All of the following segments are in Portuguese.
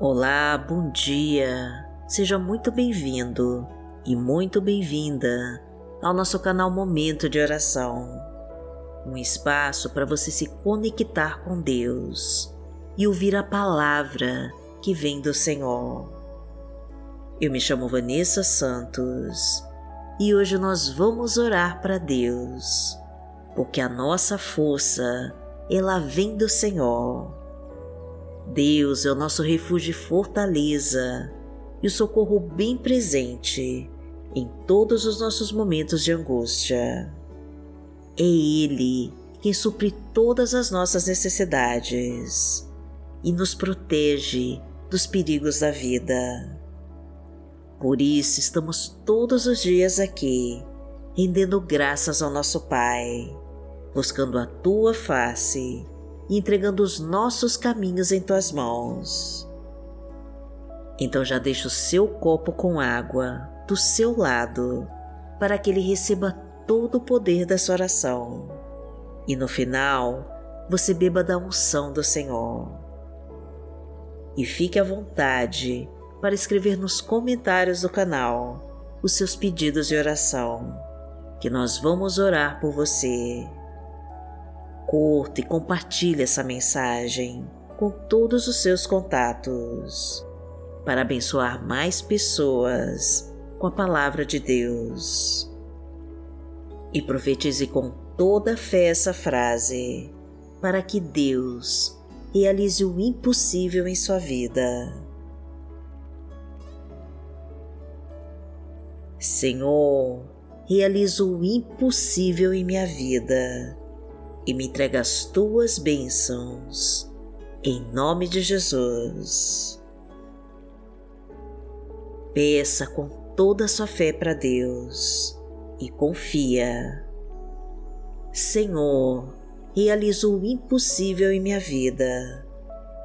Olá, bom dia. Seja muito bem-vindo e muito bem-vinda ao nosso canal Momento de Oração. Um espaço para você se conectar com Deus e ouvir a palavra que vem do Senhor. Eu me chamo Vanessa Santos e hoje nós vamos orar para Deus, porque a nossa força ela vem do Senhor Deus é o nosso refúgio e fortaleza e o socorro bem presente em todos os nossos momentos de angústia. É Ele quem supre todas as nossas necessidades e nos protege dos perigos da vida. Por isso estamos todos os dias aqui, rendendo graças ao nosso Pai, buscando a tua face e entregando os nossos caminhos em tuas mãos. Então já deixa o seu copo com água do seu lado para que ele receba todo o poder dessa oração. E no final, você beba da unção do Senhor. E fique à vontade para escrever nos comentários do canal os seus pedidos de oração, que nós vamos orar por você curta e compartilhe essa mensagem com todos os seus contatos para abençoar mais pessoas com a palavra de Deus. E profetize com toda fé essa frase para que Deus realize o impossível em sua vida. Senhor, realiza o impossível em minha vida e me entrega as tuas bênçãos. Em nome de Jesus. Peça com toda a sua fé para Deus e confia. Senhor, realiza o impossível em minha vida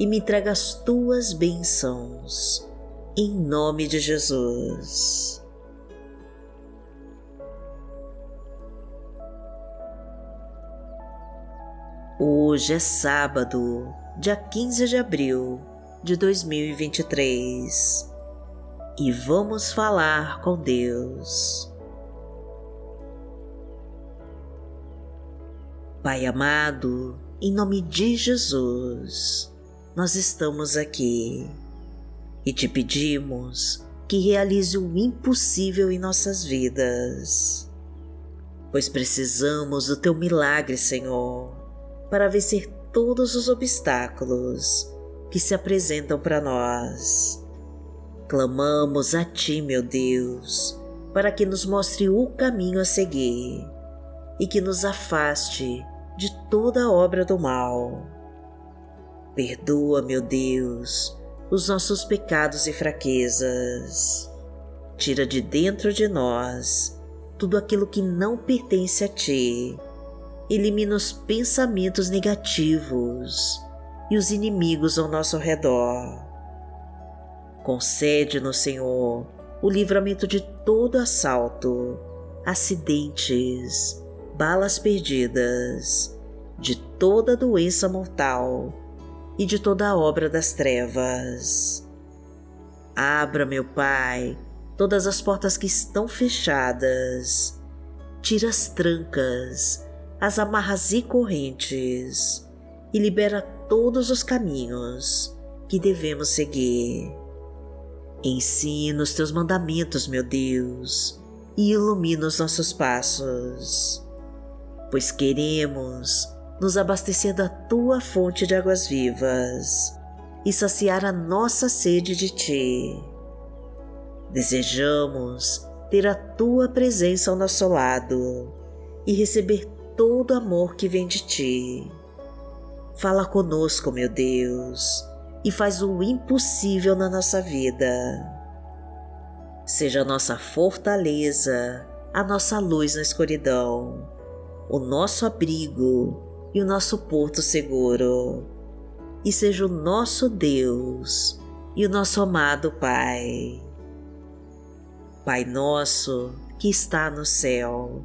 e me entrega as tuas bênçãos. Em nome de Jesus. Hoje é sábado, dia 15 de abril de 2023 e vamos falar com Deus. Pai amado, em nome de Jesus, nós estamos aqui e te pedimos que realize o impossível em nossas vidas, pois precisamos do teu milagre, Senhor para vencer todos os obstáculos que se apresentam para nós. Clamamos a Ti, meu Deus, para que nos mostre o caminho a seguir e que nos afaste de toda obra do mal. Perdoa, meu Deus, os nossos pecados e fraquezas. Tira de dentro de nós tudo aquilo que não pertence a Ti elimina os pensamentos negativos e os inimigos ao nosso redor. Concede-nos, Senhor, o livramento de todo assalto, acidentes, balas perdidas, de toda doença mortal e de toda obra das trevas. Abra, meu Pai, todas as portas que estão fechadas, tira as trancas as amarras e correntes e libera todos os caminhos que devemos seguir. Ensina os teus mandamentos, meu Deus, e ilumina os nossos passos, pois queremos nos abastecer da tua fonte de águas vivas e saciar a nossa sede de ti. Desejamos ter a tua presença ao nosso lado e receber todo amor que vem de ti. Fala conosco, meu Deus, e faz o impossível na nossa vida. Seja a nossa fortaleza, a nossa luz na escuridão, o nosso abrigo e o nosso porto seguro. E seja o nosso Deus e o nosso amado Pai. Pai nosso que está no céu,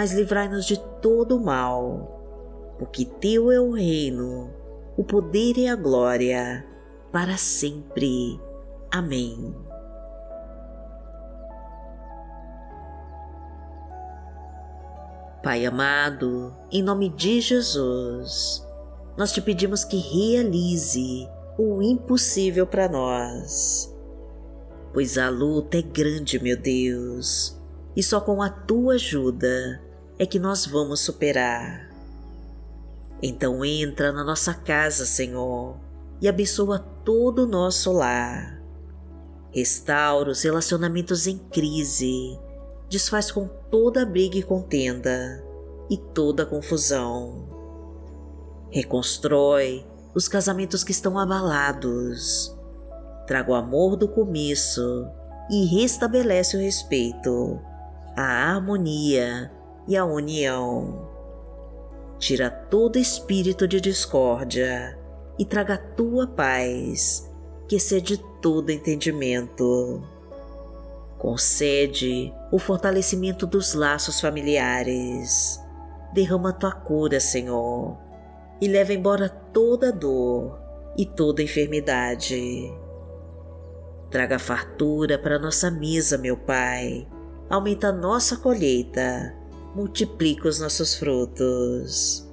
mas livrai-nos de todo o mal, porque Teu é o reino, o poder e a glória, para sempre. Amém. Pai amado, em nome de Jesus, nós te pedimos que realize o impossível para nós. Pois a luta é grande, meu Deus, e só com a tua ajuda é que nós vamos superar. Então entra na nossa casa, Senhor, e abençoa todo o nosso lar Restaura os relacionamentos em crise, desfaz com toda briga e contenda e toda confusão. Reconstrói os casamentos que estão abalados. Traga o amor do começo e restabelece o respeito, a harmonia e a união. Tira todo espírito de discórdia e traga a tua paz que excede todo entendimento. Concede o fortalecimento dos laços familiares. Derrama tua cura, Senhor, e leva embora toda dor e toda enfermidade. Traga fartura para nossa mesa, meu Pai. Aumenta nossa colheita, multiplica os nossos frutos.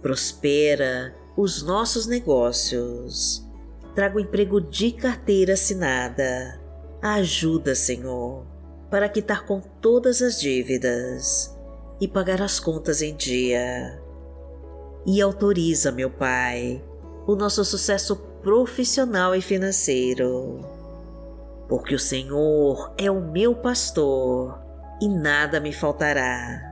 Prospera os nossos negócios trago emprego de carteira assinada. Ajuda, Senhor, para quitar com todas as dívidas e pagar as contas em dia. E autoriza, meu Pai, o nosso sucesso profissional e financeiro. Porque o Senhor é o meu pastor e nada me faltará.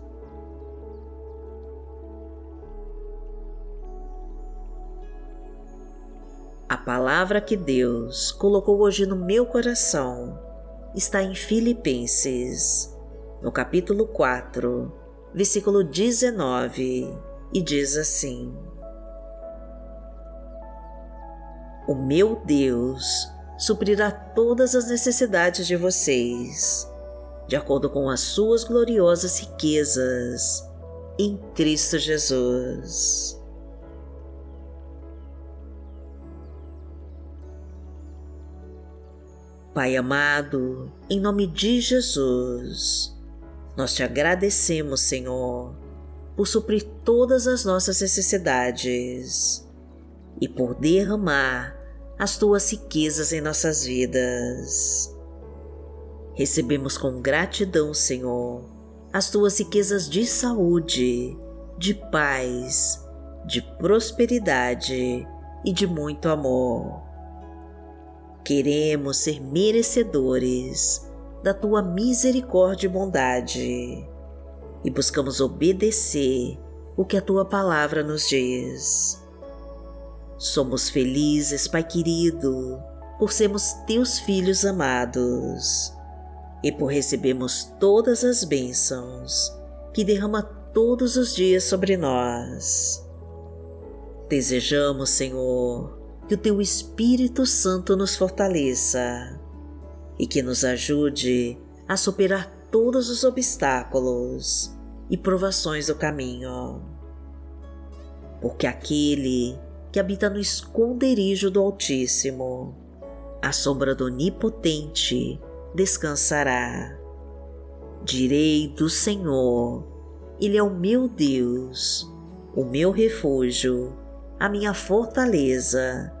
A palavra que Deus colocou hoje no meu coração está em Filipenses, no capítulo 4, versículo 19, e diz assim: O meu Deus suprirá todas as necessidades de vocês, de acordo com as suas gloriosas riquezas em Cristo Jesus. Pai amado, em nome de Jesus, nós te agradecemos, Senhor, por suprir todas as nossas necessidades e por derramar as tuas riquezas em nossas vidas. Recebemos com gratidão, Senhor, as tuas riquezas de saúde, de paz, de prosperidade e de muito amor Queremos ser merecedores da tua misericórdia e bondade e buscamos obedecer o que a tua palavra nos diz. Somos felizes, Pai querido, por sermos teus filhos amados e por recebermos todas as bênçãos que derrama todos os dias sobre nós. Desejamos, Senhor, que o Teu Espírito Santo nos fortaleça e que nos ajude a superar todos os obstáculos e provações do caminho. Porque aquele que habita no esconderijo do Altíssimo, à sombra do Onipotente, descansará. Direi do Senhor, Ele é o meu Deus, o meu refúgio, a minha fortaleza,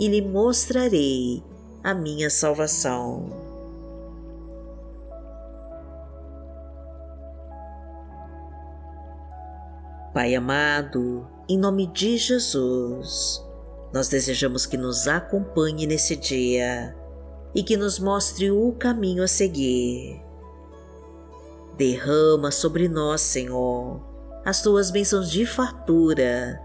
e lhe mostrarei a minha salvação. Pai amado, em nome de Jesus, nós desejamos que nos acompanhe nesse dia e que nos mostre o caminho a seguir. Derrama sobre nós, Senhor, as tuas bênçãos de fartura,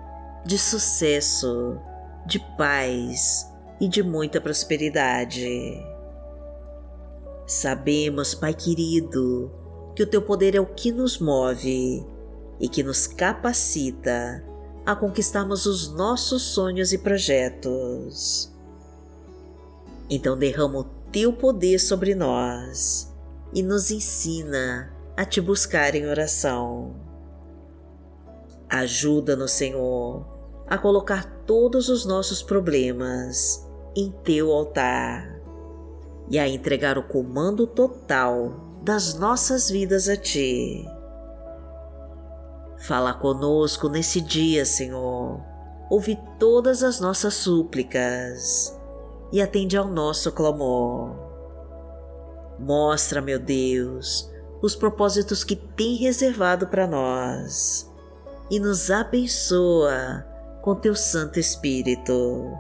de sucesso, de paz e de muita prosperidade. Sabemos, Pai querido, que o teu poder é o que nos move e que nos capacita a conquistarmos os nossos sonhos e projetos. Então derrama o teu poder sobre nós e nos ensina a te buscar em oração. Ajuda-nos, Senhor, a colocar todos os nossos problemas em teu altar e a entregar o comando total das nossas vidas a ti. Fala conosco nesse dia, Senhor. Ouve todas as nossas súplicas e atende ao nosso clamor. Mostra, meu Deus, os propósitos que tem reservado para nós e nos abençoa com teu Santo Espírito.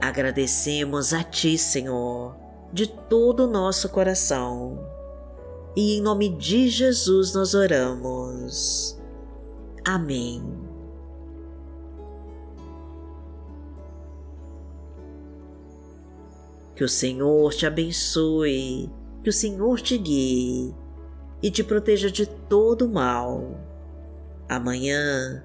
Agradecemos a Ti, Senhor, de todo o nosso coração e em nome de Jesus nós oramos. Amém. Que o Senhor te abençoe, que o Senhor te guie e te proteja de todo mal. Amanhã